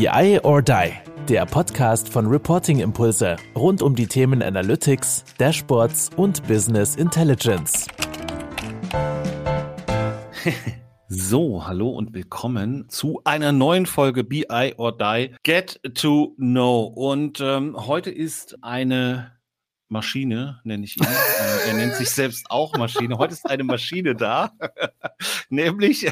BI or Die, der Podcast von Reporting Impulse rund um die Themen Analytics, Dashboards und Business Intelligence. So, hallo und willkommen zu einer neuen Folge BI or Die Get to Know. Und ähm, heute ist eine Maschine, nenne ich ihn. äh, er nennt sich selbst auch Maschine. Heute ist eine Maschine da, nämlich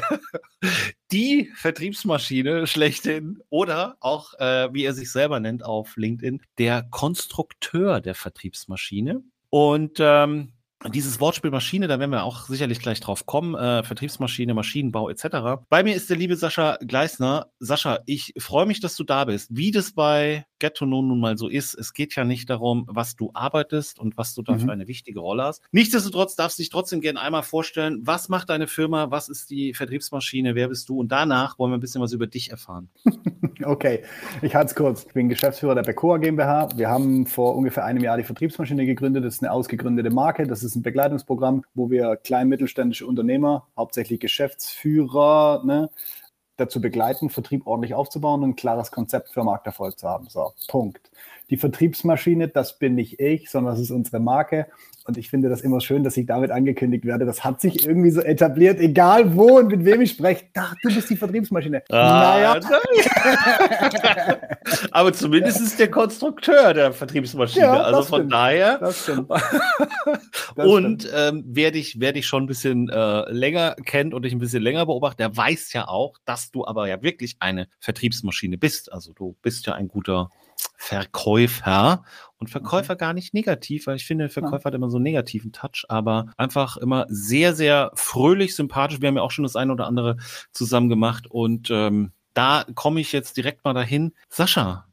die Vertriebsmaschine schlechthin oder auch, äh, wie er sich selber nennt auf LinkedIn, der Konstrukteur der Vertriebsmaschine. Und ähm, dieses Wortspiel Maschine, da werden wir auch sicherlich gleich drauf kommen, äh, Vertriebsmaschine, Maschinenbau etc. Bei mir ist der liebe Sascha Gleisner. Sascha, ich freue mich, dass du da bist. Wie das bei Get to Know nun mal so ist, es geht ja nicht darum, was du arbeitest und was du da mhm. für eine wichtige Rolle hast. Nichtsdestotrotz darfst du dich trotzdem gerne einmal vorstellen, was macht deine Firma, was ist die Vertriebsmaschine, wer bist du und danach wollen wir ein bisschen was über dich erfahren. okay, ich halte es kurz. Ich bin Geschäftsführer der Becoa GmbH. Wir haben vor ungefähr einem Jahr die Vertriebsmaschine gegründet. Das ist eine ausgegründete Marke. Das ist ist ein Begleitungsprogramm, wo wir klein mittelständische Unternehmer, hauptsächlich Geschäftsführer, ne, dazu begleiten, Vertrieb ordentlich aufzubauen und ein klares Konzept für Markterfolg zu haben. So, Punkt. Die Vertriebsmaschine, das bin nicht ich, sondern das ist unsere Marke. Und ich finde das immer schön, dass ich damit angekündigt werde. Das hat sich irgendwie so etabliert, egal wo und mit wem ich spreche. Ach, du bist die Vertriebsmaschine. Ah, naja. Aber zumindest ist der Konstrukteur der Vertriebsmaschine. Ja, also von stimmt. daher. Das stimmt. Das und ähm, wer, dich, wer dich schon ein bisschen äh, länger kennt und dich ein bisschen länger beobachtet, der weiß ja auch, dass du aber ja wirklich eine Vertriebsmaschine bist. Also du bist ja ein guter Verkäufer und Verkäufer mhm. gar nicht negativ, weil ich finde, Verkäufer ja. hat immer so einen negativen Touch, aber einfach immer sehr, sehr fröhlich, sympathisch. Wir haben ja auch schon das eine oder andere zusammen gemacht und ähm, da komme ich jetzt direkt mal dahin. Sascha,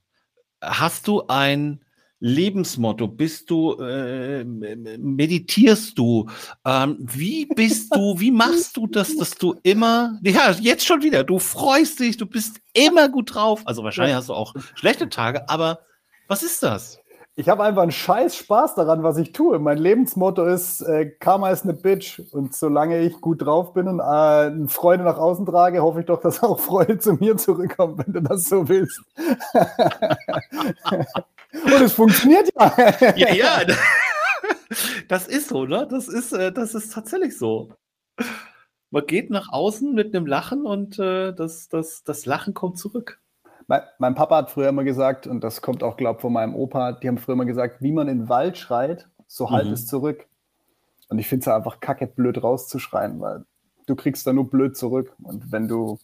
hast du ein Lebensmotto? Bist du, äh, meditierst du? Ähm, wie bist du, wie machst du das, dass du immer, ja, jetzt schon wieder, du freust dich, du bist immer gut drauf. Also wahrscheinlich hast du auch schlechte Tage, aber was ist das? Ich habe einfach einen scheiß Spaß daran, was ich tue. Mein Lebensmotto ist, äh, Karma ist eine Bitch. Und solange ich gut drauf bin und äh, Freude nach außen trage, hoffe ich doch, dass auch Freude zu mir zurückkommt, wenn du das so willst. Und es funktioniert ja. ja, ja. Das ist so, ne? Das ist, äh, das ist tatsächlich so. Man geht nach außen mit einem Lachen und äh, das, das, das Lachen kommt zurück. Mein, mein, Papa hat früher immer gesagt, und das kommt auch, glaube ich, von meinem Opa, die haben früher immer gesagt, wie man in den Wald schreit, so halt mhm. es zurück. Und ich finde es einfach kacke blöd rauszuschreien, weil du kriegst da nur blöd zurück. Und wenn du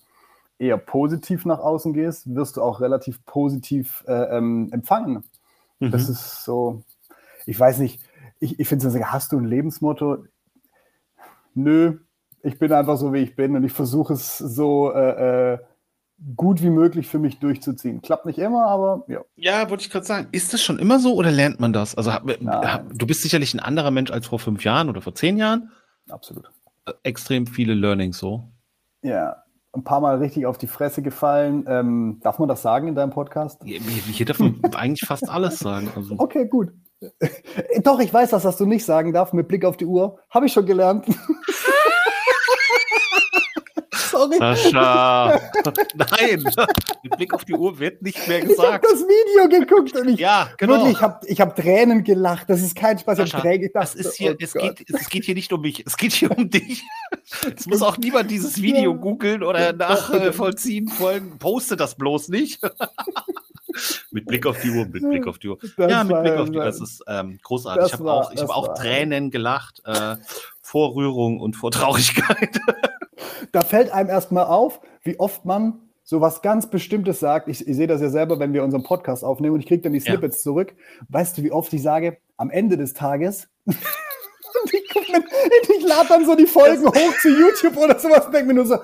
eher positiv nach außen gehst, wirst du auch relativ positiv äh, ähm, empfangen. Mhm. Das ist so, ich weiß nicht, ich, ich finde so, hast du ein Lebensmotto? Nö, ich bin einfach so, wie ich bin und ich versuche es so äh, äh, gut wie möglich für mich durchzuziehen. Klappt nicht immer, aber ja. Ja, wollte ich gerade sagen. Ist das schon immer so oder lernt man das? Also du bist sicherlich ein anderer Mensch als vor fünf Jahren oder vor zehn Jahren. Absolut. Äh, extrem viele Learnings so. Ja, ein paar Mal richtig auf die Fresse gefallen. Ähm, darf man das sagen in deinem Podcast? Hier darf man eigentlich fast alles sagen. Also. Okay, gut. Doch, ich weiß, dass das du nicht sagen darfst mit Blick auf die Uhr. Habe ich schon gelernt. Sorry. Sascha. Nein. Mit Blick auf die Uhr wird nicht mehr gesagt. Ich habe das Video geguckt und ich, ja, genau. wirklich, ich habe ich hab Tränen gelacht. Das ist kein Spaß. Sascha, ich das ist hier, oh es, geht, es geht hier nicht um mich. Es geht hier um dich. Es muss auch niemand dieses Video googeln oder nachvollziehen wollen. Poste das bloß nicht. mit Blick auf die Uhr, mit Blick auf die Uhr. Das ja, mit Blick auf die Uhr. Das ist ähm, großartig. ich habe auch, ich hab auch Tränen gelacht äh, vor Rührung und vor Traurigkeit da fällt einem erstmal auf, wie oft man so was ganz Bestimmtes sagt. Ich, ich sehe das ja selber, wenn wir unseren Podcast aufnehmen und ich kriege dann die Snippets ja. zurück. Weißt du, wie oft ich sage, am Ende des Tages. ich, ich lade dann so die Folgen das hoch zu YouTube oder sowas und denke mir nur so,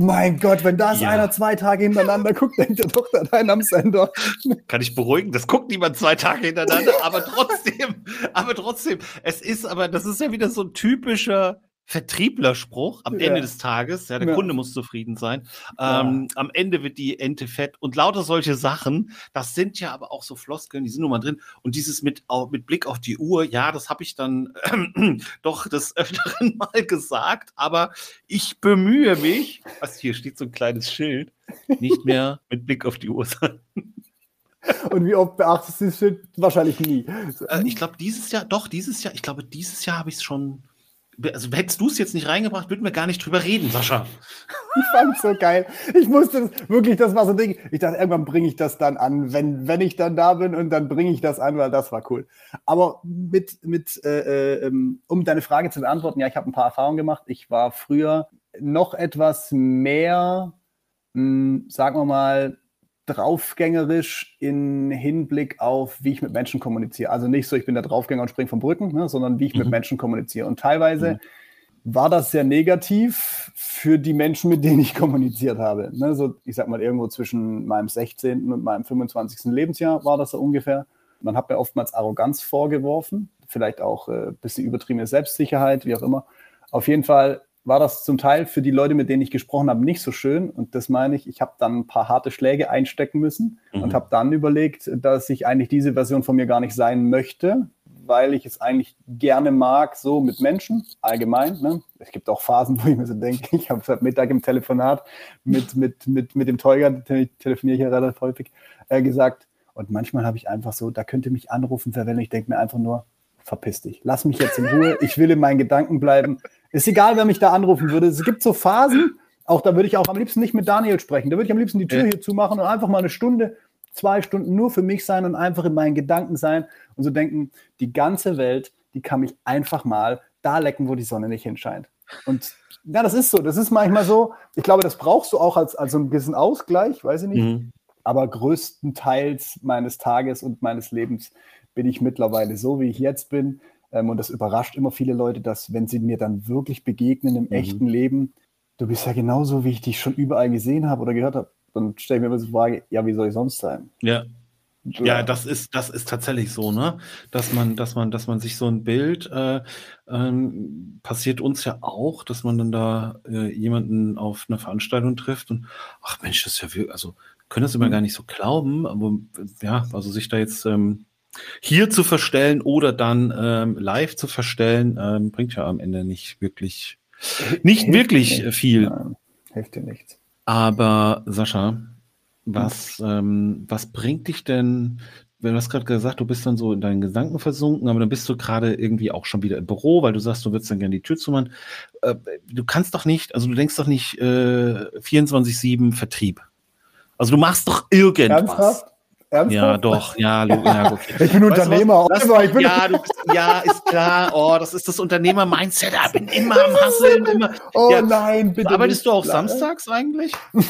mein Gott, wenn das ja. einer zwei Tage hintereinander guckt, denkt er doch da dein am Sender. Kann ich beruhigen, das guckt niemand zwei Tage hintereinander, aber trotzdem, aber trotzdem, es ist aber, das ist ja wieder so ein typischer Vertrieblerspruch am ja. Ende des Tages. Ja, der ja. Kunde muss zufrieden sein. Ähm, am Ende wird die Ente fett und lauter solche Sachen. Das sind ja aber auch so Floskeln, die sind nun mal drin. Und dieses mit, mit Blick auf die Uhr, ja, das habe ich dann äh, doch des Öfteren mal gesagt. Aber ich bemühe mich, was hier steht so ein kleines Schild, nicht mehr mit Blick auf die Uhr sein. Und wie oft beachtest du das Schild? Wahrscheinlich nie. Äh, ich glaube, dieses Jahr, doch, dieses Jahr, ich glaube, dieses Jahr habe ich es schon also hättest du es jetzt nicht reingebracht, würden wir gar nicht drüber reden, Sascha. Ich fand es so geil. Ich musste wirklich, das war so ein Ding. Ich dachte, irgendwann bringe ich das dann an, wenn, wenn ich dann da bin und dann bringe ich das an, weil das war cool. Aber mit, mit äh, äh, ähm, um deine Frage zu beantworten, ja, ich habe ein paar Erfahrungen gemacht. Ich war früher noch etwas mehr, mh, hm, sagen wir mal, draufgängerisch in Hinblick auf, wie ich mit Menschen kommuniziere. Also nicht so, ich bin der Draufgänger und springe von Brücken, ne, sondern wie ich mhm. mit Menschen kommuniziere. Und teilweise mhm. war das sehr negativ für die Menschen, mit denen ich kommuniziert habe. Ne, so, ich sag mal, irgendwo zwischen meinem 16. und meinem 25. Lebensjahr war das so ungefähr. Man hat mir oftmals Arroganz vorgeworfen, vielleicht auch ein äh, bisschen übertriebene Selbstsicherheit, wie auch immer. Auf jeden Fall war das zum Teil für die Leute, mit denen ich gesprochen habe, nicht so schön. Und das meine ich, ich habe dann ein paar harte Schläge einstecken müssen mhm. und habe dann überlegt, dass ich eigentlich diese Version von mir gar nicht sein möchte, weil ich es eigentlich gerne mag, so mit Menschen allgemein. Ne? Es gibt auch Phasen, wo ich mir so denke, ich habe heute Mittag im Telefonat mit, mit, mit, mit dem Teuger, telefoniere ich ja relativ häufig, äh, gesagt. Und manchmal habe ich einfach so, da könnte mich anrufen, verwenden. Ich denke mir einfach nur, verpiss dich. Lass mich jetzt in Ruhe. Ich will in meinen Gedanken bleiben. Ist egal, wer mich da anrufen würde. Es gibt so Phasen, auch da würde ich auch am liebsten nicht mit Daniel sprechen. Da würde ich am liebsten die Tür hier zumachen und einfach mal eine Stunde, zwei Stunden nur für mich sein und einfach in meinen Gedanken sein und so denken, die ganze Welt, die kann mich einfach mal da lecken, wo die Sonne nicht hinscheint. Und ja, das ist so. Das ist manchmal so. Ich glaube, das brauchst du auch als, als so ein bisschen Ausgleich, weiß ich nicht. Mhm. Aber größtenteils meines Tages und meines Lebens bin ich mittlerweile so, wie ich jetzt bin. Ähm, und das überrascht immer viele Leute, dass, wenn sie mir dann wirklich begegnen im mhm. echten Leben, du bist ja genauso, wie ich dich schon überall gesehen habe oder gehört habe. Dann stelle ich mir immer die Frage, ja, wie soll ich sonst sein? Ja. Ja, das ist, das ist tatsächlich so, ne? Dass man, dass man, dass man sich so ein Bild äh, ähm, passiert uns ja auch, dass man dann da äh, jemanden auf einer Veranstaltung trifft und ach Mensch, das ist ja wirklich, also können das immer mhm. gar nicht so glauben, aber ja, also sich da jetzt ähm, hier zu verstellen oder dann ähm, live zu verstellen, ähm, bringt ja am Ende nicht wirklich, nicht Hilft wirklich nicht. viel. Nein, hilft dir nichts. Aber Sascha, was, ähm, was bringt dich denn, wenn du hast gerade gesagt, du bist dann so in deinen Gedanken versunken, aber dann bist du gerade irgendwie auch schon wieder im Büro, weil du sagst, du würdest dann gerne die Tür zumachen. Äh, du kannst doch nicht, also du denkst doch nicht äh, 24-7 Vertrieb. Also du machst doch irgendwas. Ernsthaft? Ernsthaft? Ja, doch, ja, ja okay. Ich bin Unternehmer. Du, ich bin ja, du ja, ist klar. Oh, das ist das Unternehmer-Mindset. Ich bin immer am Hasseln. Immer. Oh ja. nein, bitte. Arbeitest du auch klar. samstags eigentlich?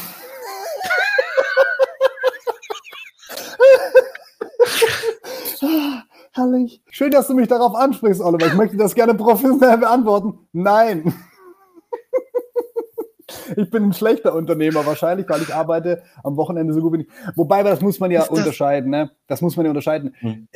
Herrlich. Schön, dass du mich darauf ansprichst, Oliver. Ich möchte das gerne professionell beantworten. Nein ich bin ein schlechter Unternehmer wahrscheinlich, weil ich arbeite am Wochenende so gut wie ich. Wobei, das muss man ja das unterscheiden, ne? Das muss man ja unterscheiden. Hm.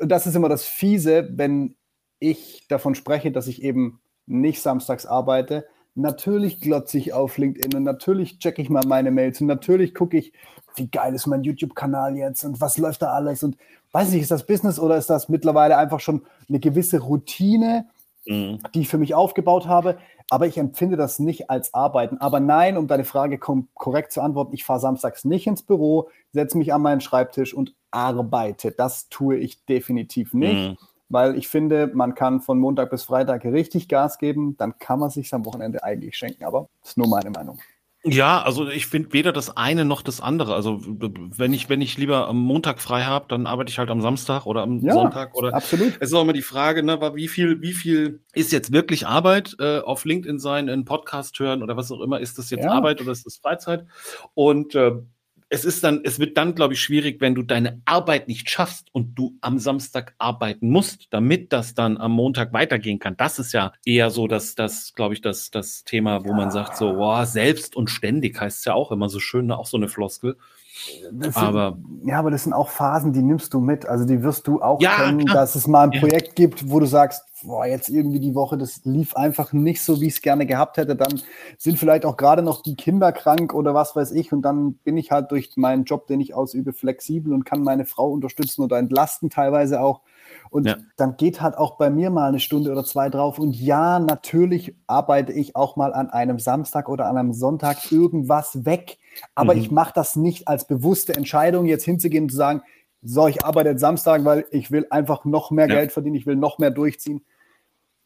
Und das ist immer das Fiese, wenn ich davon spreche, dass ich eben nicht samstags arbeite. Natürlich glotze ich auf LinkedIn und natürlich checke ich mal meine Mails und natürlich gucke ich, wie geil ist mein YouTube-Kanal jetzt und was läuft da alles und weiß nicht, ist das Business oder ist das mittlerweile einfach schon eine gewisse Routine, mhm. die ich für mich aufgebaut habe? aber ich empfinde das nicht als Arbeiten. Aber nein, um deine Frage korrekt zu antworten, ich fahre samstags nicht ins Büro, setze mich an meinen Schreibtisch und arbeite. Das tue ich definitiv nicht, mhm. weil ich finde, man kann von Montag bis Freitag richtig Gas geben, dann kann man sich am Wochenende eigentlich schenken. Aber das ist nur meine Meinung. Ja, also ich finde weder das eine noch das andere. Also wenn ich, wenn ich lieber am Montag frei habe, dann arbeite ich halt am Samstag oder am ja, Sonntag. Oder absolut. Es ist auch immer die Frage, ne, wie viel, wie viel ist jetzt wirklich Arbeit äh, auf LinkedIn sein, in Podcast hören oder was auch immer, ist das jetzt ja. Arbeit oder ist das Freizeit? Und äh, es ist dann, es wird dann, glaube ich, schwierig, wenn du deine Arbeit nicht schaffst und du am Samstag arbeiten musst, damit das dann am Montag weitergehen kann. Das ist ja eher so, dass das, glaube ich, das, das Thema, wo man sagt, so, wow, selbst und ständig heißt es ja auch immer so schön, ne? auch so eine Floskel. Das aber sind, ja, aber das sind auch Phasen, die nimmst du mit. Also die wirst du auch ja, kennen, klar. dass es mal ein Projekt ja. gibt, wo du sagst, boah, jetzt irgendwie die Woche, das lief einfach nicht so, wie ich es gerne gehabt hätte. Dann sind vielleicht auch gerade noch die Kinder krank oder was weiß ich. Und dann bin ich halt durch meinen Job, den ich ausübe, flexibel und kann meine Frau unterstützen oder entlasten teilweise auch. Und ja. dann geht halt auch bei mir mal eine Stunde oder zwei drauf. Und ja, natürlich arbeite ich auch mal an einem Samstag oder an einem Sonntag irgendwas weg. Aber mhm. ich mache das nicht als bewusste Entscheidung, jetzt hinzugehen und zu sagen, so, ich arbeite jetzt Samstag, weil ich will einfach noch mehr ja. Geld verdienen, ich will noch mehr durchziehen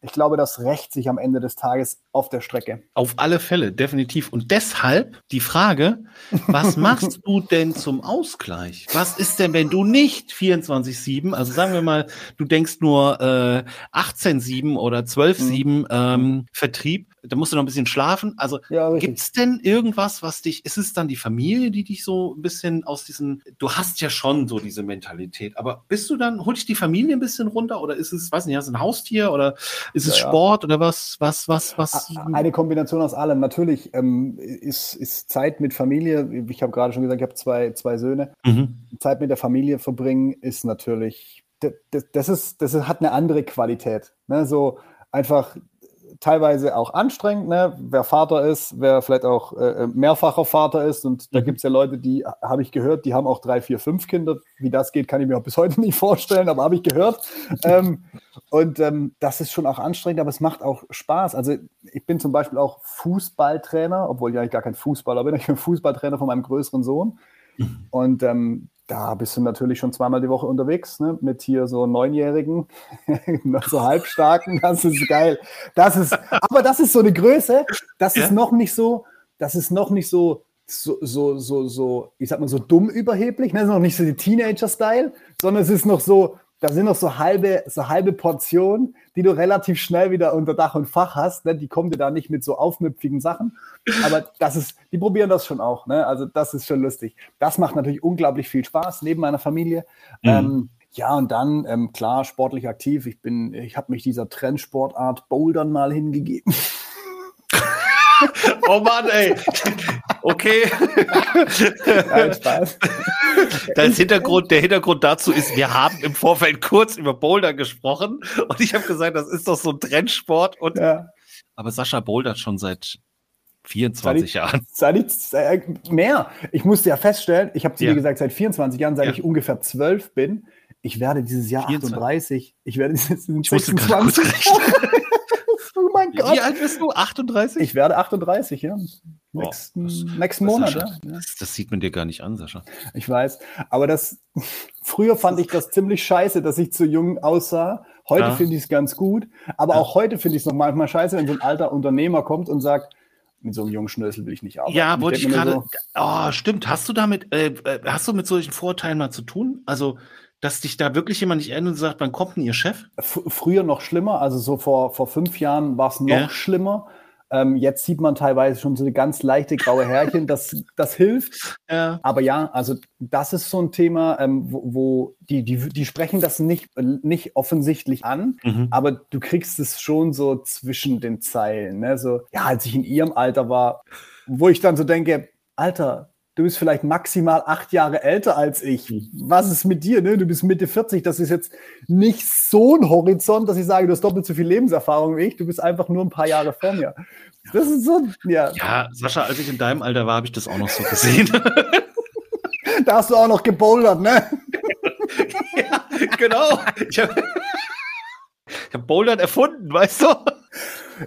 ich glaube, das rächt sich am Ende des Tages auf der Strecke. Auf alle Fälle, definitiv. Und deshalb die Frage, was machst du denn zum Ausgleich? Was ist denn, wenn du nicht 24-7, also sagen wir mal, du denkst nur äh, 18-7 oder 12-7 mhm. ähm, Vertrieb, da musst du noch ein bisschen schlafen. Also ja, gibt es denn irgendwas, was dich, ist es dann die Familie, die dich so ein bisschen aus diesen, du hast ja schon so diese Mentalität, aber bist du dann, hol dich die Familie ein bisschen runter oder ist es, weiß nicht, hast du ein Haustier oder ist es ja, Sport oder was, was, was, was? Eine Kombination aus allem. Natürlich ähm, ist, ist Zeit mit Familie, ich habe gerade schon gesagt, ich habe zwei, zwei Söhne. Mhm. Zeit mit der Familie verbringen ist natürlich, das, das, ist, das hat eine andere Qualität. Ne? So einfach teilweise auch anstrengend, ne? wer Vater ist, wer vielleicht auch äh, äh mehrfacher Vater ist. Und da mhm. gibt es ja Leute, die, habe ich gehört, die haben auch drei, vier, fünf Kinder. Wie das geht, kann ich mir auch bis heute nicht vorstellen, aber habe ich gehört. ähm, und ähm, das ist schon auch anstrengend, aber es macht auch Spaß. Also ich bin zum Beispiel auch Fußballtrainer, obwohl ich eigentlich gar kein Fußballer bin. Ich bin Fußballtrainer von meinem größeren Sohn. Mhm. Und ähm, da bist du natürlich schon zweimal die Woche unterwegs, ne? mit hier so Neunjährigen, so Halbstarken, das ist geil. Das ist, aber das ist so eine Größe, das ja. ist noch nicht so, das ist noch nicht so, so, so, so, so, ich sag mal so dumm überheblich, ne? das ist noch nicht so die Teenager-Style, sondern es ist noch so, da sind noch so halbe, so halbe Portionen, die du relativ schnell wieder unter Dach und Fach hast. Ne? Die kommen dir da nicht mit so aufmüpfigen Sachen. Aber das ist, die probieren das schon auch. Ne? Also das ist schon lustig. Das macht natürlich unglaublich viel Spaß neben meiner Familie. Mhm. Ähm, ja, und dann, ähm, klar, sportlich aktiv. Ich bin, ich habe mich dieser Trendsportart Bouldern mal hingegeben. oh Mann, ey. Okay. Nein, Spaß. Das Hintergrund, der Hintergrund dazu ist, wir haben im Vorfeld kurz über Boulder gesprochen und ich habe gesagt, das ist doch so ein Trendsport. Und, ja. Aber Sascha bouldert schon seit 24 Jahren. Seit ich, äh, mehr. Ich musste ja feststellen, ich habe zu ja. dir gesagt, seit 24 Jahren, seit ja. ich ungefähr 12 bin, ich werde dieses Jahr 24. 38. Ich werde dieses Jahr 26. oh mein Gott. Wie alt bist du? 38? Ich werde 38, ja. Nächsten, oh, das, nächsten Monat, ja. Das, das, sieht man dir gar nicht an, Sascha. Ich weiß. Aber das, früher fand ich das ziemlich scheiße, dass ich zu jung aussah. Heute ja. finde ich es ganz gut. Aber ja. auch heute finde ich es noch manchmal scheiße, wenn so ein alter Unternehmer kommt und sagt, mit so einem jungen Schnösel will ich nicht arbeiten. Ja, wollte ich gerade. So, oh, stimmt. Hast du damit, äh, äh, hast du mit solchen Vorurteilen mal zu tun? Also, dass dich da wirklich jemand nicht erinnert und sagt, wann kommt denn Ihr Chef? F früher noch schlimmer, also so vor, vor fünf Jahren war es noch ja. schlimmer. Ähm, jetzt sieht man teilweise schon so eine ganz leichte graue Härchen, das, das hilft. Ja. Aber ja, also das ist so ein Thema, ähm, wo, wo, die, die, die sprechen das nicht, nicht offensichtlich an, mhm. aber du kriegst es schon so zwischen den Zeilen. Ne? So, ja, als ich in ihrem Alter war, wo ich dann so denke, Alter, du bist vielleicht maximal acht Jahre älter als ich. Mhm. Was ist mit dir? Ne? Du bist Mitte 40. Das ist jetzt nicht so ein Horizont, dass ich sage, du hast doppelt so viel Lebenserfahrung wie ich. Du bist einfach nur ein paar Jahre vor mir. Das ist so, ja. Ja, Sascha, als ich in deinem Alter war, habe ich das auch noch so gesehen. da hast du auch noch gebouldert, ne? ja, genau. Ich habe hab Bouldern erfunden, weißt du?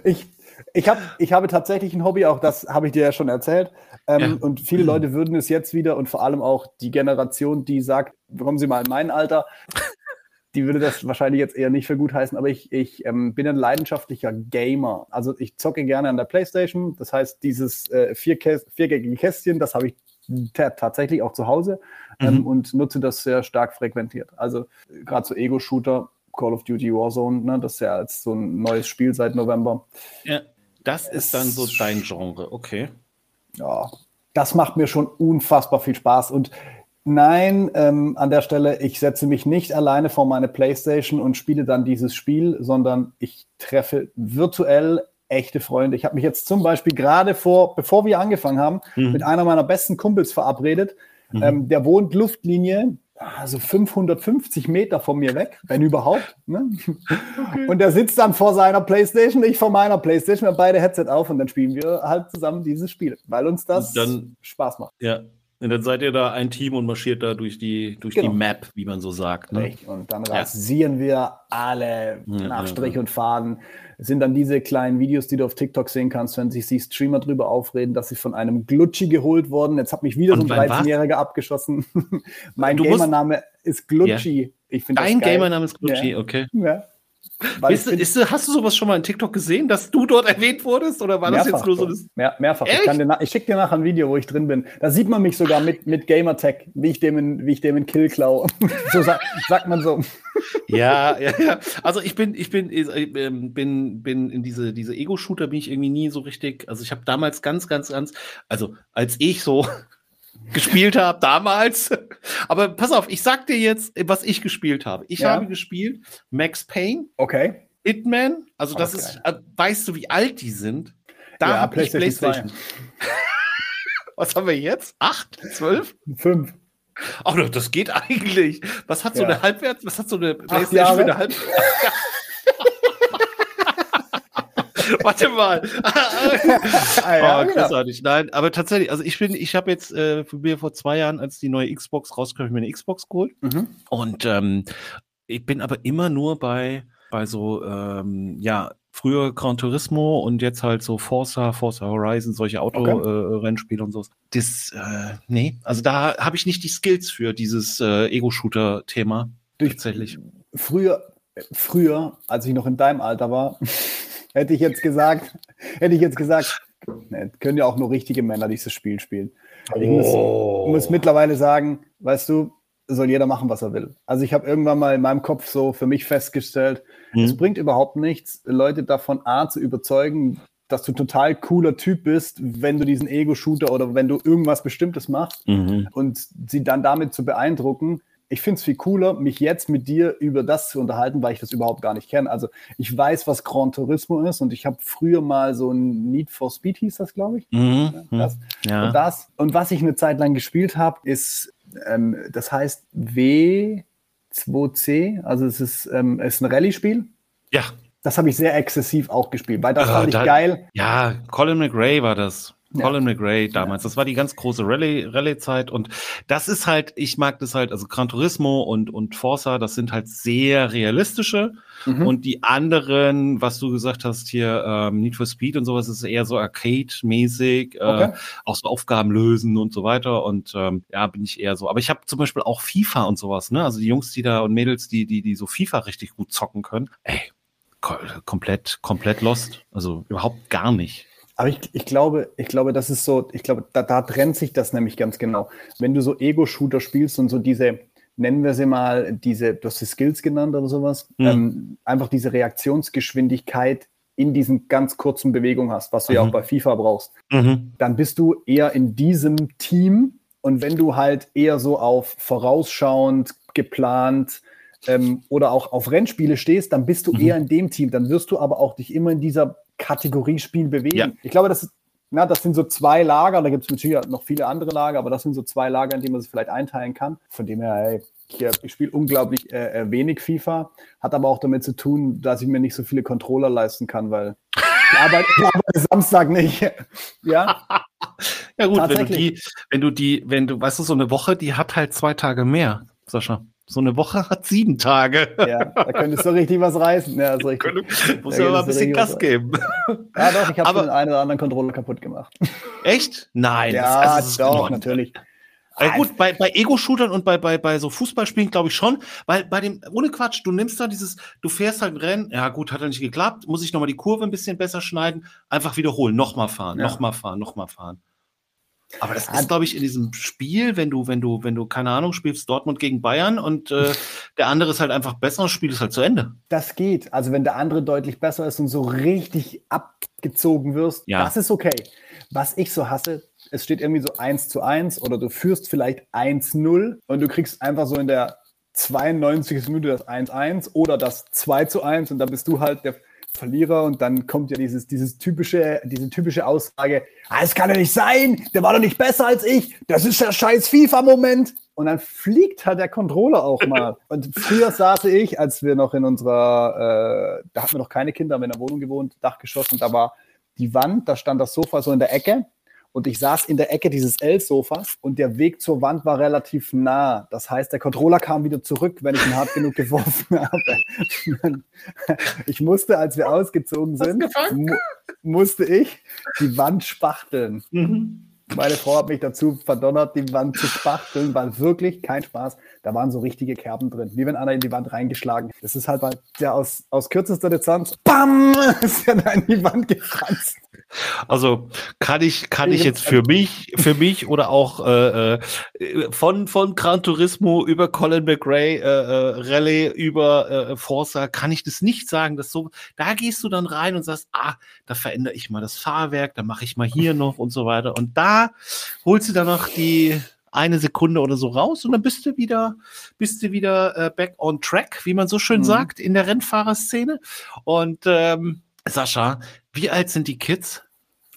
Ich, ich, hab, ich habe tatsächlich ein Hobby, auch das habe ich dir ja schon erzählt. Ähm, ja. Und viele Leute würden es jetzt wieder und vor allem auch die Generation, die sagt, kommen Sie mal in mein Alter, die würde das wahrscheinlich jetzt eher nicht für gut heißen, aber ich, ich ähm, bin ein leidenschaftlicher Gamer. Also ich zocke gerne an der Playstation. Das heißt, dieses äh, viergängige Kästchen, das habe ich tatsächlich auch zu Hause ähm, mhm. und nutze das sehr stark frequentiert. Also gerade so Ego-Shooter, Call of Duty Warzone, ne, das ist ja jetzt so ein neues Spiel seit November. Ja, das ist dann so dein Genre, okay ja, das macht mir schon unfassbar viel Spaß. Und nein, ähm, an der Stelle, ich setze mich nicht alleine vor meine Playstation und spiele dann dieses Spiel, sondern ich treffe virtuell echte Freunde. Ich habe mich jetzt zum Beispiel gerade vor, bevor wir angefangen haben, mhm. mit einer meiner besten Kumpels verabredet. Mhm. Ähm, der wohnt Luftlinie also 550 Meter von mir weg, wenn überhaupt. Ne? Okay. Und er sitzt dann vor seiner Playstation, ich vor meiner Playstation, wir haben beide Headset auf und dann spielen wir halt zusammen dieses Spiel, weil uns das dann, Spaß macht. Ja, und dann seid ihr da ein Team und marschiert da durch die, durch genau. die Map, wie man so sagt. Ne? Und dann rasieren ja. wir alle nach Strich und Faden. Es sind dann diese kleinen Videos, die du auf TikTok sehen kannst, wenn sich die Streamer drüber aufreden, dass sie von einem Glutschi geholt wurden. Jetzt hat mich wieder und so ein 13-Jähriger abgeschossen. mein Gamername ist Glutschi. Ja. Dein Gamername ist Glutschi, ja. okay. Ja. Ist, ist, hast du sowas schon mal in TikTok gesehen, dass du dort erwähnt wurdest? Oder war das jetzt nur so das. Mehr, mehrfach. Echt? Ich, ich schicke dir nachher ein Video, wo ich drin bin. Da sieht man mich sogar mit, mit Gamertag, wie ich dem in, wie ich dem in Kill klaue. so sagt, sagt man so. Ja, ja, ja. Also ich bin, ich bin, ich ähm, bin, bin in diese, diese Ego-Shooter bin ich irgendwie nie so richtig. Also ich habe damals ganz, ganz, ganz, also als ich so gespielt habe damals. Aber pass auf, ich sag dir jetzt, was ich gespielt habe. Ich ja. habe gespielt Max Payne. Okay. Hitman. Also das okay. ist, äh, weißt du, wie alt die sind? Da ja, habe ich PlayStation. was haben wir jetzt? Acht? Zwölf? Fünf. Ach, das geht eigentlich. Was hat so ja. eine Halbwert? Was hat so eine PlayStation für eine Halbwert? Warte mal. ah, ja, oh, großartig. Nein, aber tatsächlich, also ich bin, ich habe jetzt äh, mir vor zwei Jahren, als die neue Xbox rauskam, ich mir eine Xbox geholt. Mhm. Und ähm, ich bin aber immer nur bei, bei so, ähm, ja, früher Gran Turismo und jetzt halt so Forza, Forza Horizon, solche Autorennspiele okay. äh, und so. Das, äh, nee, also da habe ich nicht die Skills für dieses äh, Ego-Shooter-Thema. Tatsächlich. Früher, früher, als ich noch in deinem Alter war, hätte ich jetzt gesagt, hätte ich jetzt gesagt, ne, können ja auch nur richtige Männer dieses Spiel spielen. Ich muss, oh. muss mittlerweile sagen, weißt du, soll jeder machen, was er will. Also ich habe irgendwann mal in meinem Kopf so für mich festgestellt, mhm. es bringt überhaupt nichts, Leute davon A zu überzeugen, dass du total cooler Typ bist, wenn du diesen Ego-Shooter oder wenn du irgendwas Bestimmtes machst mhm. und sie dann damit zu beeindrucken, ich finde es viel cooler, mich jetzt mit dir über das zu unterhalten, weil ich das überhaupt gar nicht kenne. Also ich weiß, was Gran Turismo ist und ich habe früher mal so ein Need for Speed hieß das, glaube ich. Mhm. Das. Ja. Und, das. und was ich eine Zeit lang gespielt habe, ist, ähm, das heißt W2C, also es ist, ähm, ist ein Rallye-Spiel. Ja. Das habe ich sehr exzessiv auch gespielt, weil das äh, fand ich da, geil. Ja, Colin McRae war das. Colin ja. McRae damals. Das war die ganz große Rallye-Zeit. und das ist halt, ich mag das halt, also Gran Turismo und, und Forza, das sind halt sehr realistische. Mhm. Und die anderen, was du gesagt hast hier, ähm, Need for Speed und sowas, ist eher so Arcade-mäßig, äh, okay. auch so Aufgaben lösen und so weiter. Und ähm, ja, bin ich eher so. Aber ich habe zum Beispiel auch FIFA und sowas, ne? Also die Jungs, die da und Mädels, die, die, die so FIFA richtig gut zocken können, ey, komplett, komplett lost. Also überhaupt gar nicht. Aber ich, ich, glaube, ich glaube, das ist so, ich glaube, da, da trennt sich das nämlich ganz genau. Wenn du so Ego-Shooter spielst und so diese, nennen wir sie mal, diese, du hast sie Skills genannt oder sowas, mhm. ähm, einfach diese Reaktionsgeschwindigkeit in diesen ganz kurzen Bewegungen hast, was du mhm. ja auch bei FIFA brauchst, mhm. dann bist du eher in diesem Team und wenn du halt eher so auf vorausschauend, geplant ähm, oder auch auf Rennspiele stehst, dann bist du mhm. eher in dem Team. Dann wirst du aber auch dich immer in dieser Kategorie Spiel bewegen. Ja. Ich glaube, das, ist, na, das sind so zwei Lager, da gibt es natürlich noch viele andere Lager, aber das sind so zwei Lager, in denen man sich vielleicht einteilen kann. Von dem her, hey, ich, ich spiele unglaublich äh, äh, wenig FIFA, hat aber auch damit zu tun, dass ich mir nicht so viele Controller leisten kann, weil ich arbeite, ich arbeite Samstag nicht. ja. Ja gut, wenn du die, wenn du die, wenn du, weißt du, so eine Woche, die hat halt zwei Tage mehr, Sascha. So eine Woche hat sieben Tage. Ja, da könntest du richtig was reißen. Ja, so richtig, muss ja mal ein bisschen Gas geben. Ja, doch, ich habe den einen oder anderen Controller kaputt gemacht. Echt? Nein. Ja, das, also, doch, natürlich. Ja, gut, bei, bei Ego-Shootern und bei, bei, bei so Fußballspielen glaube ich schon, weil bei dem, ohne Quatsch, du nimmst da dieses, du fährst halt Rennen, ja gut, hat er nicht geklappt, muss ich nochmal die Kurve ein bisschen besser schneiden, einfach wiederholen, nochmal fahren, ja. nochmal fahren, nochmal fahren. Aber das ist, glaube ich, in diesem Spiel, wenn du, wenn du, wenn du, keine Ahnung, spielst Dortmund gegen Bayern und äh, der andere ist halt einfach besser und spielt es halt zu Ende. Das geht. Also wenn der andere deutlich besser ist und so richtig abgezogen wirst, ja. das ist okay. Was ich so hasse, es steht irgendwie so 1 zu 1 oder du führst vielleicht 1-0 und du kriegst einfach so in der 92. Minute das 1-1 oder das 2 zu 1 und dann bist du halt der Verlierer und dann kommt ja dieses, dieses typische, diese typische Aussage, ah, das kann ja nicht sein, der war doch nicht besser als ich, das ist der scheiß FIFA-Moment. und dann fliegt halt der Controller auch mal. Und früher saß ich, als wir noch in unserer, äh, da hatten wir noch keine Kinder, haben wir in der Wohnung gewohnt, Dachgeschoss, und da war die Wand, da stand das Sofa so in der Ecke und ich saß in der Ecke dieses L-Sofas und der Weg zur Wand war relativ nah. Das heißt, der Controller kam wieder zurück, wenn ich ihn hart genug geworfen habe. Ich musste, als wir ausgezogen sind, mu musste ich die Wand spachteln. Mhm. Meine Frau hat mich dazu verdonnert, die Wand zu spachteln, weil wirklich kein Spaß. Da waren so richtige Kerben drin, wie wenn einer in die Wand reingeschlagen. Das ist halt, weil der aus, aus kürzester Distanz, BAM, ist ja da in die Wand gefranst. Also kann ich, kann ich jetzt für mich, für mich oder auch äh, äh, von, von Gran Turismo über Colin McRae, äh, äh, Rallye über äh, Forza, kann ich das nicht sagen, dass so, da gehst du dann rein und sagst, ah, da verändere ich mal das Fahrwerk, da mache ich mal hier noch und so weiter. Und da holst du dann noch die eine Sekunde oder so raus und dann bist du wieder, bist du wieder äh, back on track, wie man so schön mhm. sagt, in der Rennfahrerszene. Und ähm, Sascha, wie alt sind die Kids?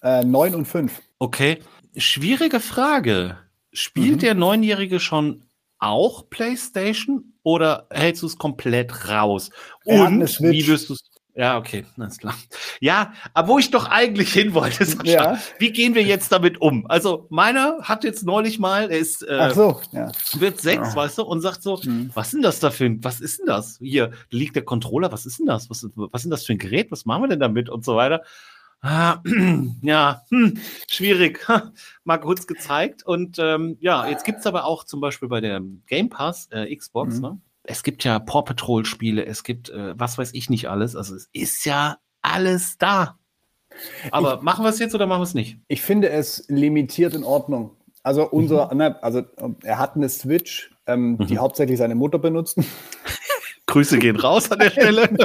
Äh, neun und fünf. Okay. Schwierige Frage. Spielt mhm. der Neunjährige schon auch PlayStation oder hältst du es komplett raus? Und wie wirst du es? Ja, okay, alles klar. Ja, aber wo ich doch eigentlich hin wollte, Sascha, ja. wie gehen wir jetzt damit um? Also, meiner hat jetzt neulich mal, er ist, äh, so, ja. wird sechs, ja. weißt du, und sagt so, hm. was ist denn das da für ein, was ist denn das? Hier liegt der Controller, was ist denn das? Was, was ist denn das für ein Gerät? Was machen wir denn damit? Und so weiter. Ah, ja, hm, schwierig. Mal kurz gezeigt. Und ähm, ja, jetzt gibt's aber auch zum Beispiel bei der Game Pass äh, Xbox, mhm. ne? Es gibt ja Paw Patrol Spiele, es gibt äh, was weiß ich nicht alles. Also es ist ja alles da. Aber ich, machen wir es jetzt oder machen wir es nicht? Ich finde es limitiert in Ordnung. Also unser, mhm. ne, also er hat eine Switch, ähm, mhm. die hauptsächlich seine Mutter benutzt. Grüße gehen raus an der Stelle.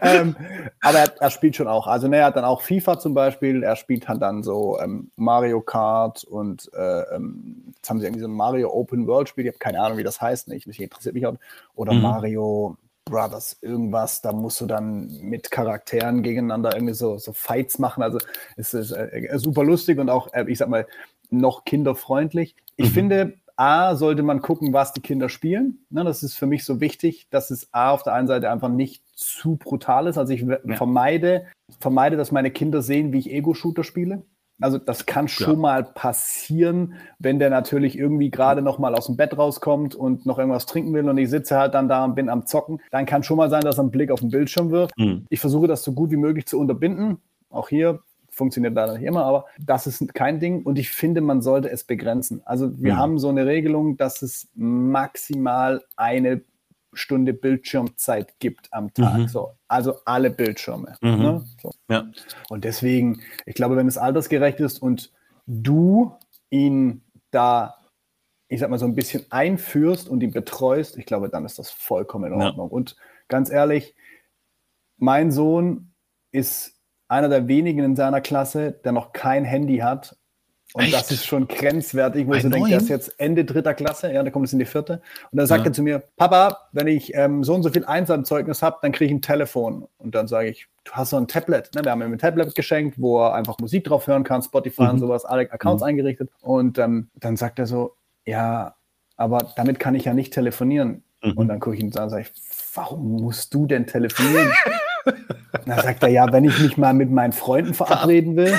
ähm, aber er, er, spielt schon auch. Also ne, er hat dann auch FIFA zum Beispiel. Er spielt halt dann so ähm, Mario Kart und äh, ähm, jetzt haben sie irgendwie so ein Mario Open World Spiel. Ich habe keine Ahnung, wie das heißt. Nicht, mich interessiert mich auch. Oder mhm. Mario Brothers irgendwas. Da musst du dann mit Charakteren gegeneinander irgendwie so, so Fights machen. Also es ist äh, super lustig und auch, äh, ich sag mal, noch kinderfreundlich. Ich mhm. finde, A, sollte man gucken, was die Kinder spielen. Ne, das ist für mich so wichtig, dass es A, auf der einen Seite einfach nicht zu brutal ist. Also ich ja. vermeide, vermeide, dass meine Kinder sehen, wie ich Ego-Shooter spiele. Also das kann schon ja. mal passieren, wenn der natürlich irgendwie gerade noch mal aus dem Bett rauskommt und noch irgendwas trinken will und ich sitze halt dann da und bin am Zocken. Dann kann schon mal sein, dass er einen Blick auf den Bildschirm wirft. Mhm. Ich versuche das so gut wie möglich zu unterbinden. Auch hier funktioniert leider nicht immer, aber das ist kein Ding und ich finde, man sollte es begrenzen. Also wir mhm. haben so eine Regelung, dass es maximal eine Stunde Bildschirmzeit gibt am Tag. Mhm. So, also alle Bildschirme. Mhm. Ne? So. Ja. Und deswegen, ich glaube, wenn es altersgerecht ist und du ihn da, ich sag mal, so ein bisschen einführst und ihn betreust, ich glaube, dann ist das vollkommen in Ordnung. Ja. Und ganz ehrlich, mein Sohn ist einer der wenigen in seiner Klasse, der noch kein Handy hat. Und Echt? das ist schon grenzwertig, wo ich so denke, der ist jetzt Ende dritter Klasse, ja, der kommt jetzt in die vierte. Und dann sagt ja. er zu mir, Papa, wenn ich ähm, so und so viel Einsamzeugnis habe, dann kriege ich ein Telefon. Und dann sage ich, du hast so ein Tablet. Ne? Wir haben ihm ein Tablet geschenkt, wo er einfach Musik drauf hören kann, Spotify mhm. und sowas, alle Accounts mhm. eingerichtet. Und ähm, dann sagt er so, ja, aber damit kann ich ja nicht telefonieren. Mhm. Und dann gucke ich ihn an und sage ich, warum musst du denn telefonieren? dann sagt er, ja, wenn ich mich mal mit meinen Freunden verabreden will.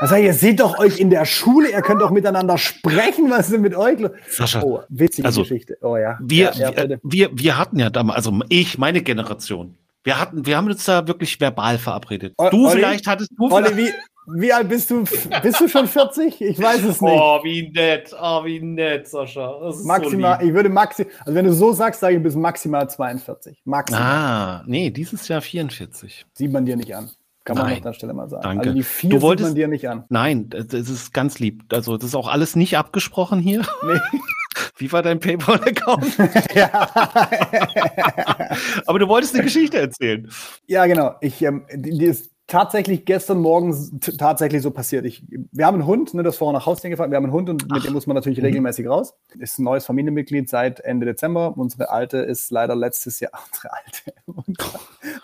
Dann sag ich, ihr seht doch euch in der Schule, ihr könnt doch miteinander sprechen, was ist mit euch? Sascha, oh, witzige also, Geschichte. Oh ja. Wir, ja, ja, wir, wir hatten ja damals, also ich, meine Generation, wir hatten, wir haben uns da wirklich verbal verabredet. O du Olli, vielleicht hattest du. Olli, wie, wie alt bist du? Bist du schon 40? Ich weiß es nicht. Oh, wie nett. Oh, wie nett, Sascha. maximal, so ich würde maximal, also wenn du so sagst, sage ich, bis maximal 42. Maximal. Ah, nee, dieses Jahr 44. Sieht man dir nicht an. Kann man Nein, an der Stelle mal sagen. Danke. Also die vier du wolltest, sieht man dir nicht an. Nein, das ist ganz lieb. Also das ist auch alles nicht abgesprochen hier. Nee. Wie war dein PayPal-Account? ja. Aber du wolltest eine Geschichte erzählen. Ja, genau. Ich, ähm, die, die ist tatsächlich gestern Morgen tatsächlich so passiert. Ich, wir haben einen Hund, ne, das vorher nach Hause gefahren. Wir haben einen Hund und mit dem muss man natürlich mhm. regelmäßig raus. Ist ein neues Familienmitglied seit Ende Dezember. Unsere alte ist leider letztes Jahr, unsere alte, unser,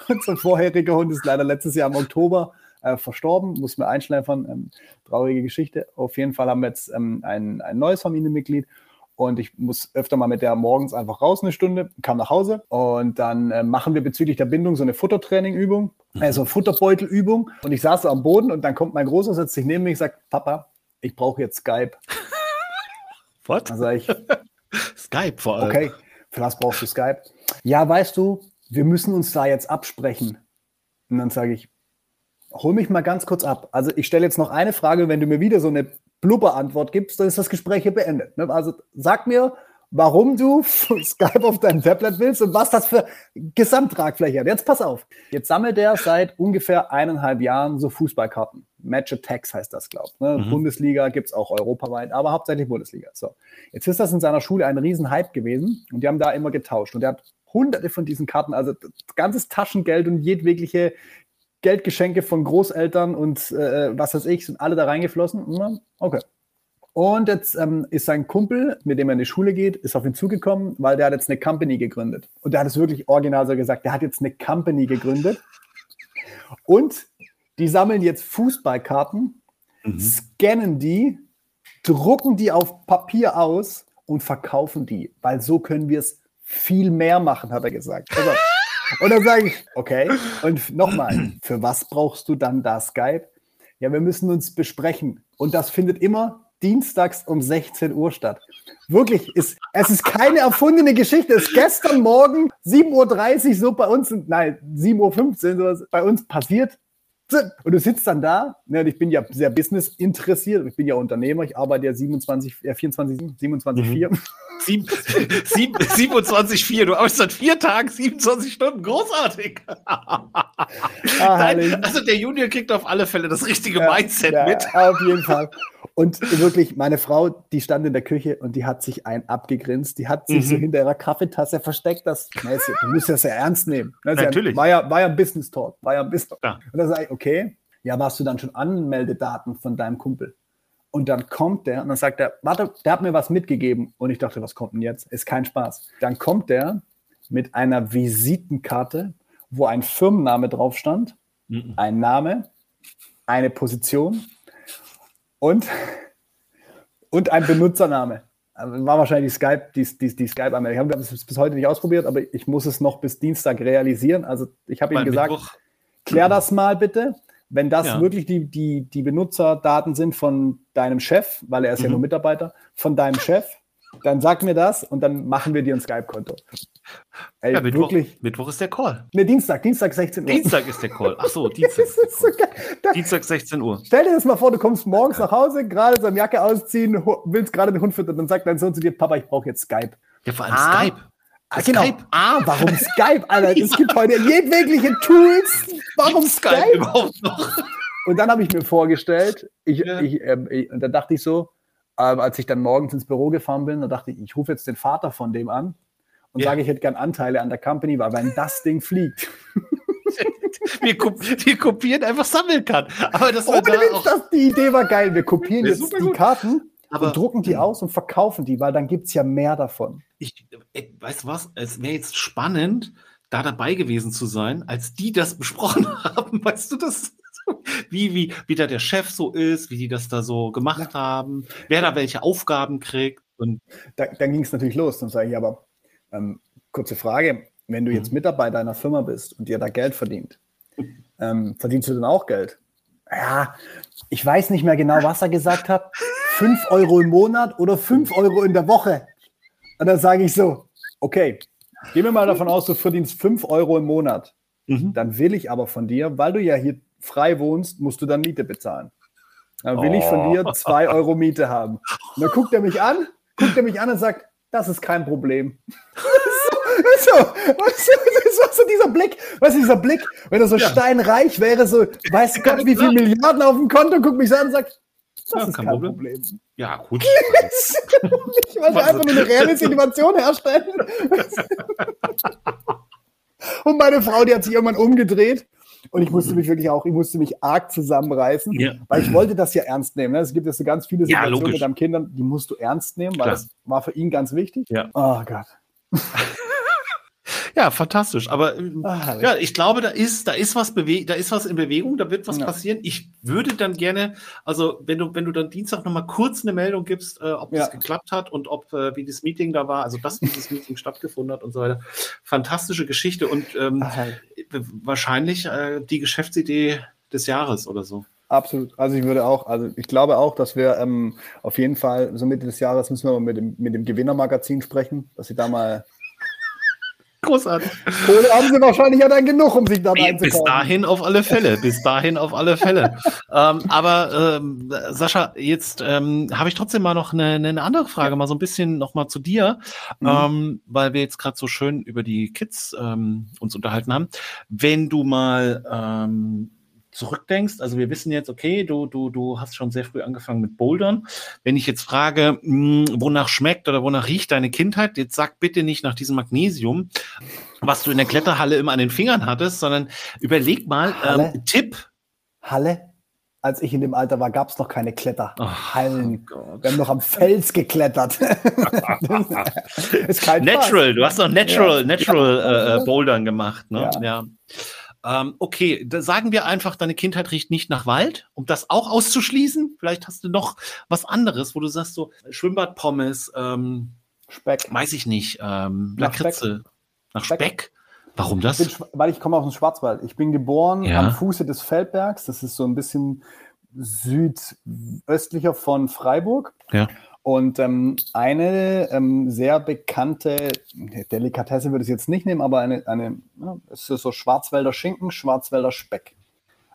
unser vorheriger Hund ist leider letztes Jahr im Oktober äh, verstorben, muss mir einschläfern. Ähm, traurige Geschichte. Auf jeden Fall haben wir jetzt ähm, ein, ein neues Familienmitglied und ich muss öfter mal mit der morgens einfach raus eine Stunde, kam nach Hause und dann äh, machen wir bezüglich der Bindung so eine Futtertrainingübung, mhm. also Futterbeutelübung und ich saß am Boden und dann kommt mein Großer, setzt sich neben mich und sagt, Papa, ich brauche jetzt Skype. Was? Dann sage ich, Skype vor allem. Okay, für was brauchst du Skype? Ja, weißt du, wir müssen uns da jetzt absprechen. Und dann sage ich, hol mich mal ganz kurz ab. Also ich stelle jetzt noch eine Frage, wenn du mir wieder so eine Blubber-Antwort gibst, dann ist das Gespräch hier beendet. Ne? Also sag mir, warum du Skype auf deinem Tablet willst und was das für Gesamttragfläche hat. Jetzt pass auf. Jetzt sammelt er seit ungefähr eineinhalb Jahren so Fußballkarten. Match Attacks heißt das, glaube ich. Ne? Mhm. Bundesliga gibt es auch europaweit, aber hauptsächlich Bundesliga. So. Jetzt ist das in seiner Schule ein Riesenhype gewesen und die haben da immer getauscht. Und er hat hunderte von diesen Karten, also ganzes Taschengeld und jedwegliche Geldgeschenke von Großeltern und äh, was weiß ich, sind alle da reingeflossen. Okay. Und jetzt ähm, ist sein Kumpel, mit dem er in die Schule geht, ist auf ihn zugekommen, weil der hat jetzt eine Company gegründet. Und der hat es wirklich original so gesagt, der hat jetzt eine Company gegründet. Und die sammeln jetzt Fußballkarten, mhm. scannen die, drucken die auf Papier aus und verkaufen die, weil so können wir es viel mehr machen, hat er gesagt. Also, und dann sage ich, okay. Und nochmal, für was brauchst du dann da Skype? Ja, wir müssen uns besprechen. Und das findet immer dienstags um 16 Uhr statt. Wirklich, ist, es ist keine erfundene Geschichte. Es ist gestern Morgen 7.30 Uhr so bei uns, nein, 7.15 Uhr so bei uns passiert. Und du sitzt dann da, ne, und ich bin ja sehr business interessiert, ich bin ja Unternehmer, ich arbeite ja 27, äh, 24, 27, mhm. 4. 7, 7, 27, 4, du arbeitest seit vier Tagen, 27 Stunden, großartig. Ah, Nein, also der Junior kriegt auf alle Fälle das richtige ja, Mindset ja, mit. Auf jeden Fall. Und wirklich, meine Frau, die stand in der Küche und die hat sich ein abgegrinst. Die hat sich mhm. so hinter ihrer Kaffeetasse versteckt. Das, du musst das ja ernst nehmen. Das Natürlich. Ja, war, ja, war ja ein Business Talk. War ja ein Business ja. Und dann sage ich, okay, ja, warst du dann schon Anmeldedaten von deinem Kumpel? Und dann kommt der und dann sagt er, warte, der hat mir was mitgegeben. Und ich dachte, was kommt denn jetzt? Ist kein Spaß. Dann kommt der mit einer Visitenkarte, wo ein Firmenname drauf stand, mhm. ein Name, eine Position und, und ein Benutzername. Also war wahrscheinlich die Skype, die, die, die Skype-Anmeldung. Ich habe es bis heute nicht ausprobiert, aber ich muss es noch bis Dienstag realisieren. Also ich habe ihm gesagt, Mittwoch. klär das mal bitte. Wenn das ja. wirklich die, die, die Benutzerdaten sind von deinem Chef, weil er ist mhm. ja nur Mitarbeiter, von deinem Chef, dann sag mir das und dann machen wir dir ein Skype-Konto. Ey, ja, Mittwoch, wirklich. Mittwoch ist der Call. Ne, Dienstag, Dienstag 16 Uhr. Dienstag ist der Call. Ach so, Dienstag. ist so Dienstag 16 Uhr. Stell dir das mal vor, du kommst morgens nach Hause, gerade so eine Jacke ausziehen, willst gerade den Hund füttern, dann sagt dein Sohn zu dir, Papa, ich brauche jetzt Skype. Ja, vor allem ah, Skype. Ah, genau. Skype. Ah, warum Skype, Alter? Es gibt heute jedwegliche Tools. Warum Skype? Skype überhaupt noch? Und dann habe ich mir vorgestellt, ich, ja. ich, ähm, ich, und dann dachte ich so, ähm, als ich dann morgens ins Büro gefahren bin, da dachte ich, ich rufe jetzt den Vater von dem an und ja. sage, ich hätte gern Anteile an der Company, weil wenn das Ding fliegt. wir, wir, kopieren einfach Sammelkarten. Aber das war oh, da auch das, die Idee war geil. Wir kopieren jetzt die. Karten aber, und drucken die aus und verkaufen die, weil dann gibt es ja mehr davon. Ich, äh, weißt du was? Es wäre jetzt spannend, da dabei gewesen zu sein, als die das besprochen haben. Weißt du das? Wie, wie, wie da der Chef so ist, wie die das da so gemacht ja. haben, wer da welche Aufgaben kriegt. Und da, dann ging es natürlich los. Dann sage ich aber, ähm, kurze Frage, wenn du jetzt mhm. Mitarbeiter einer Firma bist und dir da Geld verdient, ähm, verdienst du dann auch Geld? Ja, ich weiß nicht mehr genau, was er gesagt hat. 5 Euro im Monat oder 5 Euro in der Woche. Und dann sage ich so, okay, gehen wir mal davon aus, du verdienst 5 Euro im Monat. Mhm. Dann will ich aber von dir, weil du ja hier frei wohnst, musst du dann Miete bezahlen. Dann will oh. ich von dir 2 Euro Miete haben. Und dann guckt er mich an, guckt er mich an und sagt, das ist kein Problem. so, weißt du, so dieser Blick, weißt du, dieser Blick, wenn er so ja. steinreich wäre, so, weiß Gott, wie viele Milliarden auf dem Konto, guckt mich so an und sagt, das ja, ist kein, kein Problem. Problem. Ja, gut. ich wollte einfach nur eine reelle Situation herstellen. und meine Frau, die hat sich irgendwann umgedreht und ich musste mich wirklich auch, ich musste mich arg zusammenreißen, ja. weil ich wollte das ja ernst nehmen. Ne? Es gibt jetzt so ganz viele Situationen ja, mit deinen Kindern, die musst du ernst nehmen, weil Klar. das war für ihn ganz wichtig. Ja. Oh Gott. ja, fantastisch. Aber Ach, ja, ich glaube, da ist, da ist was bewegt, da ist was in Bewegung, da wird was ja. passieren. Ich würde dann gerne, also wenn du, wenn du dann Dienstag nochmal kurz eine Meldung gibst, äh, ob ja. das geklappt hat und ob äh, wie das Meeting da war, also dass dieses Meeting stattgefunden hat und so weiter. Fantastische Geschichte und ähm, wahrscheinlich äh, die Geschäftsidee des Jahres oder so. Absolut. Also ich würde auch, also ich glaube auch, dass wir ähm, auf jeden Fall so Mitte des Jahres müssen wir mal mit dem, mit dem Gewinnermagazin sprechen, dass sie da mal Großartig. Kohle haben sie wahrscheinlich ja dann genug, um sich da einzukaufen. Bis dahin auf alle Fälle, bis dahin auf alle Fälle. ähm, aber ähm, Sascha, jetzt ähm, habe ich trotzdem mal noch eine, eine andere Frage, mal so ein bisschen noch mal zu dir, mhm. ähm, weil wir jetzt gerade so schön über die Kids ähm, uns unterhalten haben. Wenn du mal ähm, zurückdenkst, also wir wissen jetzt, okay, du, du, du hast schon sehr früh angefangen mit Bouldern. Wenn ich jetzt frage, mh, hm, wonach schmeckt oder wonach riecht deine Kindheit, jetzt sag bitte nicht nach diesem Magnesium, was du in der Kletterhalle immer an den Fingern hattest, sondern überleg mal, ähm, Tipp. Halle? Als ich in dem Alter war, gab es noch keine Kletterhallen. Oh wir haben noch am Fels geklettert. natural, du hast noch Natural, ja. Natural äh, äh, Bouldern gemacht. Ne? ja. ja. Ähm, okay, da sagen wir einfach, deine Kindheit riecht nicht nach Wald, um das auch auszuschließen. Vielleicht hast du noch was anderes, wo du sagst, so Schwimmbadpommes, ähm, Speck. Weiß ich nicht, ähm, Lakritze. Nach Speck. Speck. Warum das? Ich bin, weil ich komme aus dem Schwarzwald. Ich bin geboren ja. am Fuße des Feldbergs. Das ist so ein bisschen südöstlicher von Freiburg. Ja. Und ähm, eine ähm, sehr bekannte Delikatesse würde ich jetzt nicht nehmen, aber eine, eine ja, es ist so Schwarzwälder Schinken, Schwarzwälder Speck.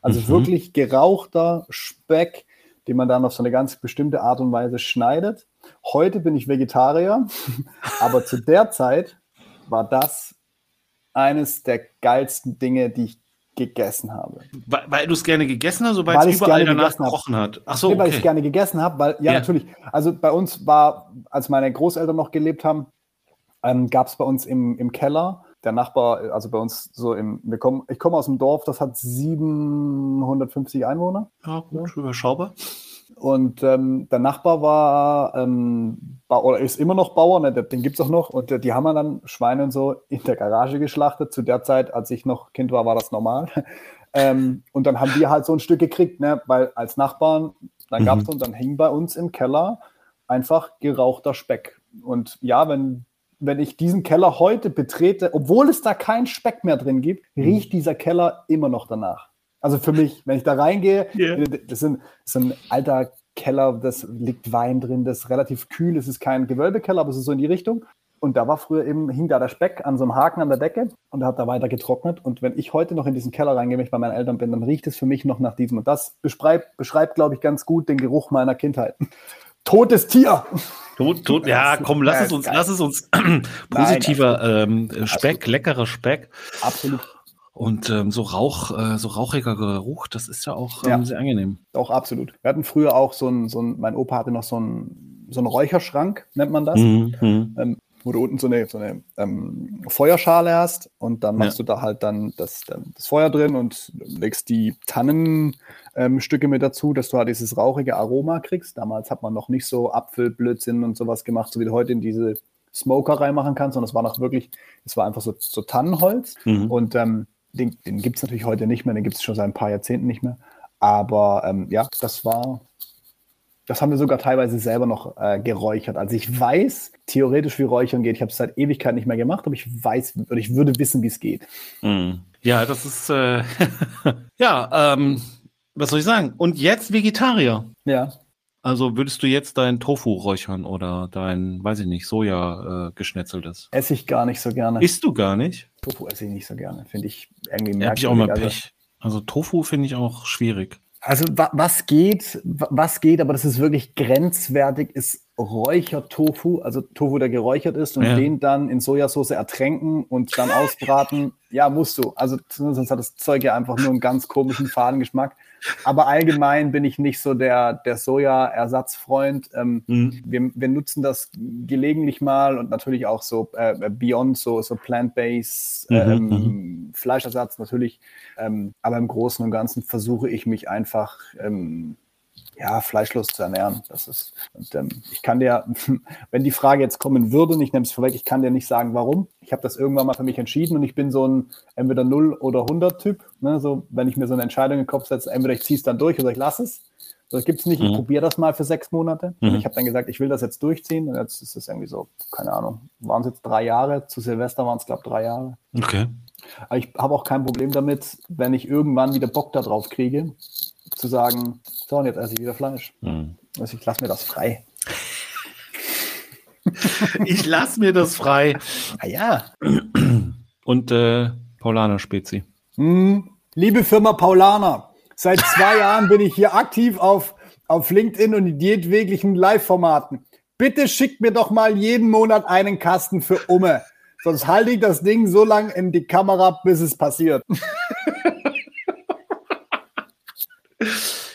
Also mhm. wirklich gerauchter Speck, den man dann auf so eine ganz bestimmte Art und Weise schneidet. Heute bin ich Vegetarier, aber zu der Zeit war das eines der geilsten Dinge, die ich gegessen habe. Weil, weil du es gerne gegessen hast weil es überall danach gerochen hat? Ach so, nee, okay. weil ich es gerne gegessen habe, weil, ja, ja, natürlich, also bei uns war, als meine Großeltern noch gelebt haben, ähm, gab es bei uns im, im Keller, der Nachbar, also bei uns so im, wir kommen, ich komme aus dem Dorf, das hat 750 Einwohner. Ja, gut, überschaubar. Und ähm, der Nachbar war, ähm, oder ist immer noch Bauer, ne, den gibt es auch noch. Und die haben dann Schweine und so in der Garage geschlachtet. Zu der Zeit, als ich noch Kind war, war das normal. ähm, und dann haben wir halt so ein Stück gekriegt, ne, weil als Nachbarn, dann gab es mhm. und dann hing bei uns im Keller einfach gerauchter Speck. Und ja, wenn, wenn ich diesen Keller heute betrete, obwohl es da keinen Speck mehr drin gibt, mhm. riecht dieser Keller immer noch danach. Also für mich, wenn ich da reingehe, yeah. das, sind, das ist ein alter Keller, das liegt Wein drin, das ist relativ kühl, es ist kein Gewölbekeller, aber es ist so in die Richtung. Und da war früher eben, hing da der Speck an so einem Haken an der Decke und er hat da weiter getrocknet. Und wenn ich heute noch in diesen Keller reingehe, wenn ich bei meinen Eltern bin, dann riecht es für mich noch nach diesem. Und das beschreibt, beschreibt glaube ich, ganz gut den Geruch meiner Kindheit. Totes Tier! Tot, tot, ja, komm, lass es uns, lass es uns positiver Nein, ähm, Speck, leckerer Speck. Absolut. Und ähm, so Rauch, äh, so rauchiger Geruch, das ist ja auch ähm, ja, sehr angenehm. Auch absolut. Wir hatten früher auch so ein, so ein mein Opa hatte noch so einen, so einen Räucherschrank, nennt man das. Mhm. mhm. Ähm, wo du unten so eine, so eine ähm, Feuerschale hast und dann machst ja. du da halt dann das, das Feuer drin und legst die Tannenstücke ähm, mit dazu, dass du halt dieses rauchige Aroma kriegst. Damals hat man noch nicht so Apfelblödsinn und sowas gemacht, so wie du heute in diese Smoker reinmachen kannst, sondern es war noch wirklich, es war einfach so, so Tannenholz mhm. und ähm, den, den gibt es natürlich heute nicht mehr, den gibt es schon seit ein paar Jahrzehnten nicht mehr. Aber ähm, ja, das war, das haben wir sogar teilweise selber noch äh, geräuchert. Also ich weiß theoretisch, wie Räuchern geht. Ich habe es seit Ewigkeit nicht mehr gemacht, aber ich weiß oder ich würde wissen, wie es geht. Mm. Ja, das ist äh, ja, ähm, was soll ich sagen? Und jetzt Vegetarier. Ja. Also würdest du jetzt dein Tofu räuchern oder dein, weiß ich nicht, Soja äh, geschnetzeltes? Esse ich gar nicht so gerne. Isst du gar nicht? Tofu esse ich nicht so gerne. Finde ich irgendwie merkwürdig. Ja, hab ich auch mal also Pech. Also Tofu finde ich auch schwierig. Also wa was geht, was geht, aber das ist wirklich grenzwertig, ist Räuchertofu, also Tofu, der geräuchert ist und ja. den dann in Sojasauce ertränken und dann ausbraten. ja, musst du. Also sonst hat das Zeug ja einfach nur einen ganz komischen Fadengeschmack. Aber allgemein bin ich nicht so der, der Soja-Ersatzfreund. Ähm, mhm. wir, wir nutzen das gelegentlich mal und natürlich auch so äh, Beyond, so, so Plant-Based mhm, ähm, mhm. Fleischersatz natürlich. Ähm, aber im Großen und Ganzen versuche ich mich einfach ähm, ja, fleischlos zu ernähren. Das ist, und, ähm, ich kann dir, wenn die Frage jetzt kommen würde, und ich nehme es vorweg, ich kann dir nicht sagen, warum. Ich habe das irgendwann mal für mich entschieden und ich bin so ein entweder 0 oder 100 Typ. Ne? So, wenn ich mir so eine Entscheidung in den Kopf setze, entweder ich ziehe es dann durch oder ich lasse es. Das gibt es nicht. Ich mhm. probiere das mal für sechs Monate. Mhm. Ich habe dann gesagt, ich will das jetzt durchziehen. Und jetzt ist es irgendwie so, keine Ahnung, waren es jetzt drei Jahre. Zu Silvester waren es, glaube ich, drei Jahre. Okay. Aber ich habe auch kein Problem damit, wenn ich irgendwann wieder Bock darauf kriege, zu sagen, so, und jetzt esse ich wieder Fleisch. Mhm. Also ich lasse mir das frei. ich lasse mir das frei. Ah ja. Und äh, Paulaner Spezi. Mhm. Liebe Firma Paulaner, seit zwei Jahren bin ich hier aktiv auf, auf LinkedIn und in jedweglichen Live-Formaten. Bitte schickt mir doch mal jeden Monat einen Kasten für Umme. Sonst halte ich das Ding so lange in die Kamera, bis es passiert.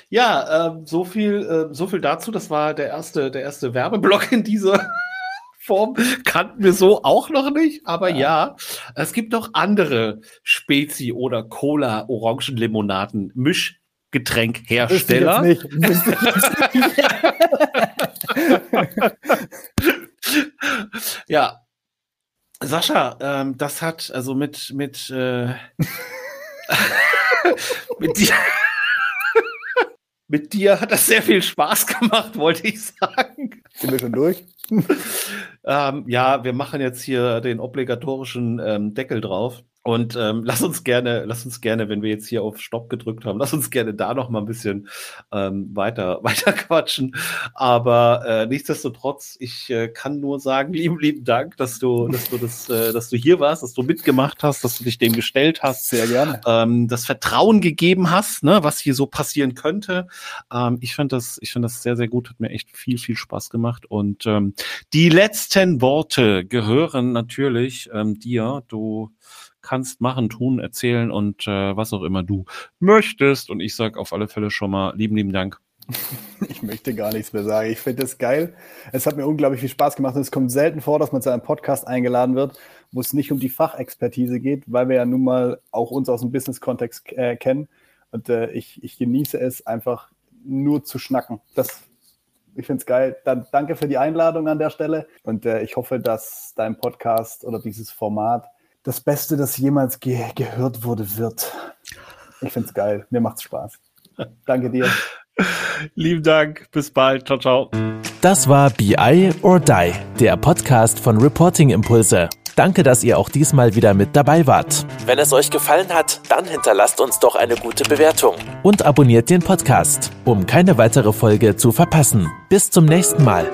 Ja, äh, so viel, äh, so viel dazu. Das war der erste, der erste Werbeblock in dieser Form. Kannten wir so auch noch nicht, aber ja, ja es gibt noch andere Spezi- oder Cola-Orangenlimonaden, Mischgetränkhersteller. Nicht. ja, Sascha, ähm, das hat also mit mit äh, mit dir mit dir hat das sehr viel Spaß gemacht, wollte ich sagen. Sind wir schon durch? ähm, ja, wir machen jetzt hier den obligatorischen ähm, Deckel drauf. Und ähm, lass uns gerne, lass uns gerne, wenn wir jetzt hier auf Stopp gedrückt haben, lass uns gerne da noch mal ein bisschen ähm, weiter, weiter quatschen. Aber äh, nichtsdestotrotz, ich äh, kann nur sagen, lieben, lieben Dank, dass du, dass du das, äh, dass du hier warst, dass du mitgemacht hast, dass du dich dem gestellt hast. Sehr gerne. Ähm, das Vertrauen gegeben hast, ne, was hier so passieren könnte. Ähm, ich finde das, ich finde das sehr, sehr gut. Hat mir echt viel, viel Spaß gemacht. Und ähm, die letzten Worte gehören natürlich ähm, dir. Du kannst machen, tun, erzählen und äh, was auch immer du möchtest. Und ich sage auf alle Fälle schon mal lieben, lieben Dank. Ich möchte gar nichts mehr sagen. Ich finde das geil. Es hat mir unglaublich viel Spaß gemacht es kommt selten vor, dass man zu einem Podcast eingeladen wird, wo es nicht um die Fachexpertise geht, weil wir ja nun mal auch uns aus dem Business-Kontext äh, kennen. Und äh, ich, ich genieße es einfach nur zu schnacken. Das, ich finde es geil. Dann danke für die Einladung an der Stelle und äh, ich hoffe, dass dein Podcast oder dieses Format das Beste, das jemals ge gehört wurde, wird. Ich finde es geil. Mir macht's Spaß. Danke dir. Lieben Dank. Bis bald. Ciao, ciao. Das war BI or Die, der Podcast von Reporting Impulse. Danke, dass ihr auch diesmal wieder mit dabei wart. Wenn es euch gefallen hat, dann hinterlasst uns doch eine gute Bewertung und abonniert den Podcast, um keine weitere Folge zu verpassen. Bis zum nächsten Mal.